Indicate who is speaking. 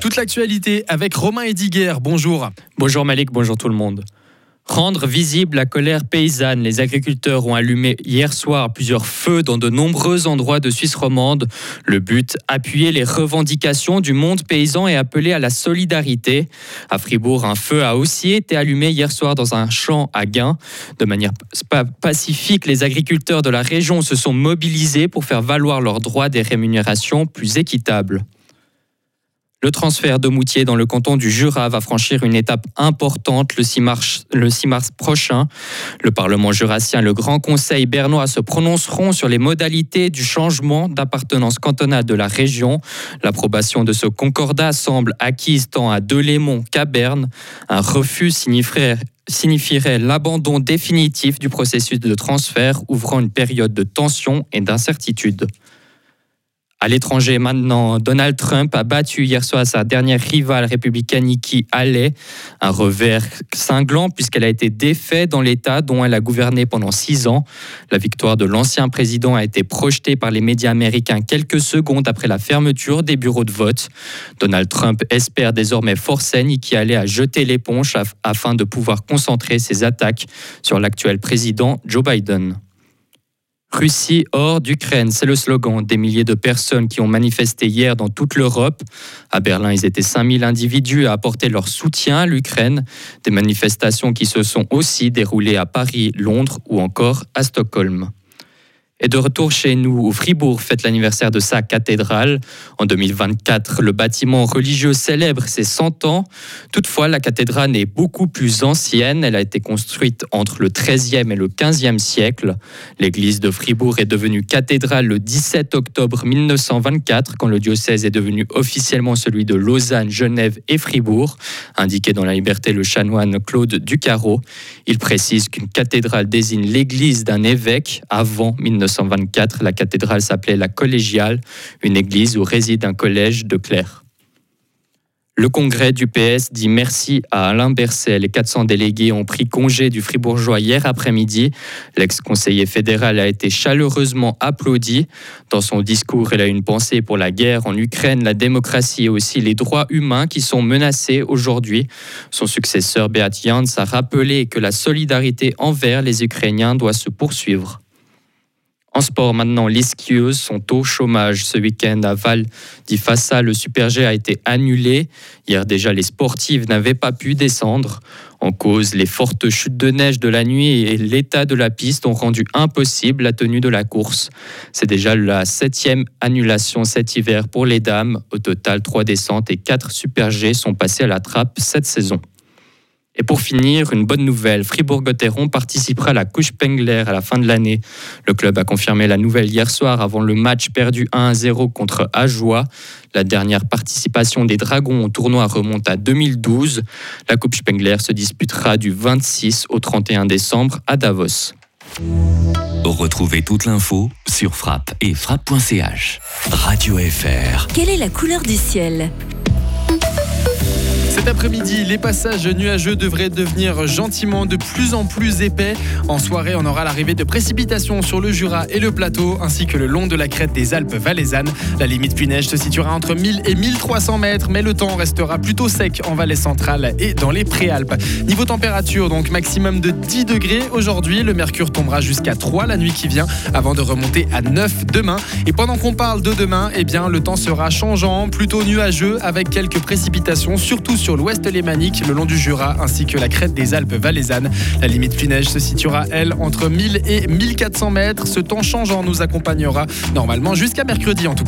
Speaker 1: Toute l'actualité avec Romain Ediger. Bonjour.
Speaker 2: Bonjour Malik, bonjour tout le monde. Rendre visible la colère paysanne, les agriculteurs ont allumé hier soir plusieurs feux dans de nombreux endroits de Suisse romande. Le but, appuyer les revendications du monde paysan et appeler à la solidarité. À Fribourg, un feu a aussi été allumé hier soir dans un champ à Gain. De manière pacifique, les agriculteurs de la région se sont mobilisés pour faire valoir leurs droits des rémunérations plus équitables. Le transfert de Moutier dans le canton du Jura va franchir une étape importante le 6 mars, le 6 mars prochain. Le Parlement jurassien et le Grand Conseil bernois se prononceront sur les modalités du changement d'appartenance cantonale de la région. L'approbation de ce concordat semble acquise tant à Delémont qu'à Berne. Un refus signifierait l'abandon définitif du processus de transfert, ouvrant une période de tension et d'incertitude. À l'étranger maintenant, Donald Trump a battu hier soir sa dernière rivale républicaine Nikki Haley, un revers cinglant puisqu'elle a été défaite dans l'État dont elle a gouverné pendant six ans. La victoire de l'ancien président a été projetée par les médias américains quelques secondes après la fermeture des bureaux de vote. Donald Trump espère désormais forcer Nikki Haley à jeter l'éponge afin de pouvoir concentrer ses attaques sur l'actuel président Joe Biden. Russie hors d'Ukraine, c'est le slogan des milliers de personnes qui ont manifesté hier dans toute l'Europe. À Berlin, ils étaient 5000 individus à apporter leur soutien à l'Ukraine. Des manifestations qui se sont aussi déroulées à Paris, Londres ou encore à Stockholm. Et de retour chez nous, où Fribourg fête l'anniversaire de sa cathédrale. En 2024, le bâtiment religieux célèbre ses 100 ans. Toutefois, la cathédrale est beaucoup plus ancienne. Elle a été construite entre le XIIIe et le XVe siècle. L'église de Fribourg est devenue cathédrale le 17 octobre 1924, quand le diocèse est devenu officiellement celui de Lausanne, Genève et Fribourg, indiqué dans la liberté le chanoine Claude Ducarreau. Il précise qu'une cathédrale désigne l'église d'un évêque avant 1924. 1924, la cathédrale s'appelait la Collégiale, une église où réside un collège de clercs. Le congrès du PS dit merci à Alain Berset. Les 400 délégués ont pris congé du Fribourgeois hier après-midi. L'ex-conseiller fédéral a été chaleureusement applaudi. Dans son discours, il a une pensée pour la guerre en Ukraine, la démocratie et aussi les droits humains qui sont menacés aujourd'hui. Son successeur Beat Jans a rappelé que la solidarité envers les Ukrainiens doit se poursuivre. En sport, maintenant, les skieuses sont au chômage. Ce week-end, à Val d'Ifassa, le Super G a été annulé. Hier déjà, les sportives n'avaient pas pu descendre. En cause, les fortes chutes de neige de la nuit et l'état de la piste ont rendu impossible la tenue de la course. C'est déjà la septième annulation cet hiver pour les dames. Au total, trois descentes et quatre Super G sont passés à la trappe cette saison. Et pour finir, une bonne nouvelle, Fribourg-Gotteron participera à la couche Pengler à la fin de l'année. Le club a confirmé la nouvelle hier soir avant le match perdu 1-0 contre Ajoie. La dernière participation des Dragons au tournoi remonte à 2012. La Coupe Spengler se disputera du 26 au 31 décembre à Davos.
Speaker 3: Retrouvez toute l'info sur frappe et frappe.ch. Radio FR.
Speaker 4: Quelle est la couleur du ciel?
Speaker 1: Cet après-midi, les passages nuageux devraient devenir gentiment de plus en plus épais. En soirée, on aura l'arrivée de précipitations sur le Jura et le plateau, ainsi que le long de la crête des Alpes valaisannes. La limite pluie-neige se situera entre 1000 et 1300 mètres, mais le temps restera plutôt sec en vallée centrale et dans les préalpes. Niveau température, donc maximum de 10 degrés aujourd'hui. Le mercure tombera jusqu'à 3 la nuit qui vient, avant de remonter à 9 demain. Et pendant qu'on parle de demain, eh bien, le temps sera changeant, plutôt nuageux, avec quelques précipitations, surtout sur l'ouest lémanique, le long du Jura, ainsi que la crête des Alpes valaisannes. La limite pluie-neige se situera, elle, entre 1000 et 1400 mètres. Ce temps changeant nous accompagnera normalement jusqu'à mercredi en tout cas.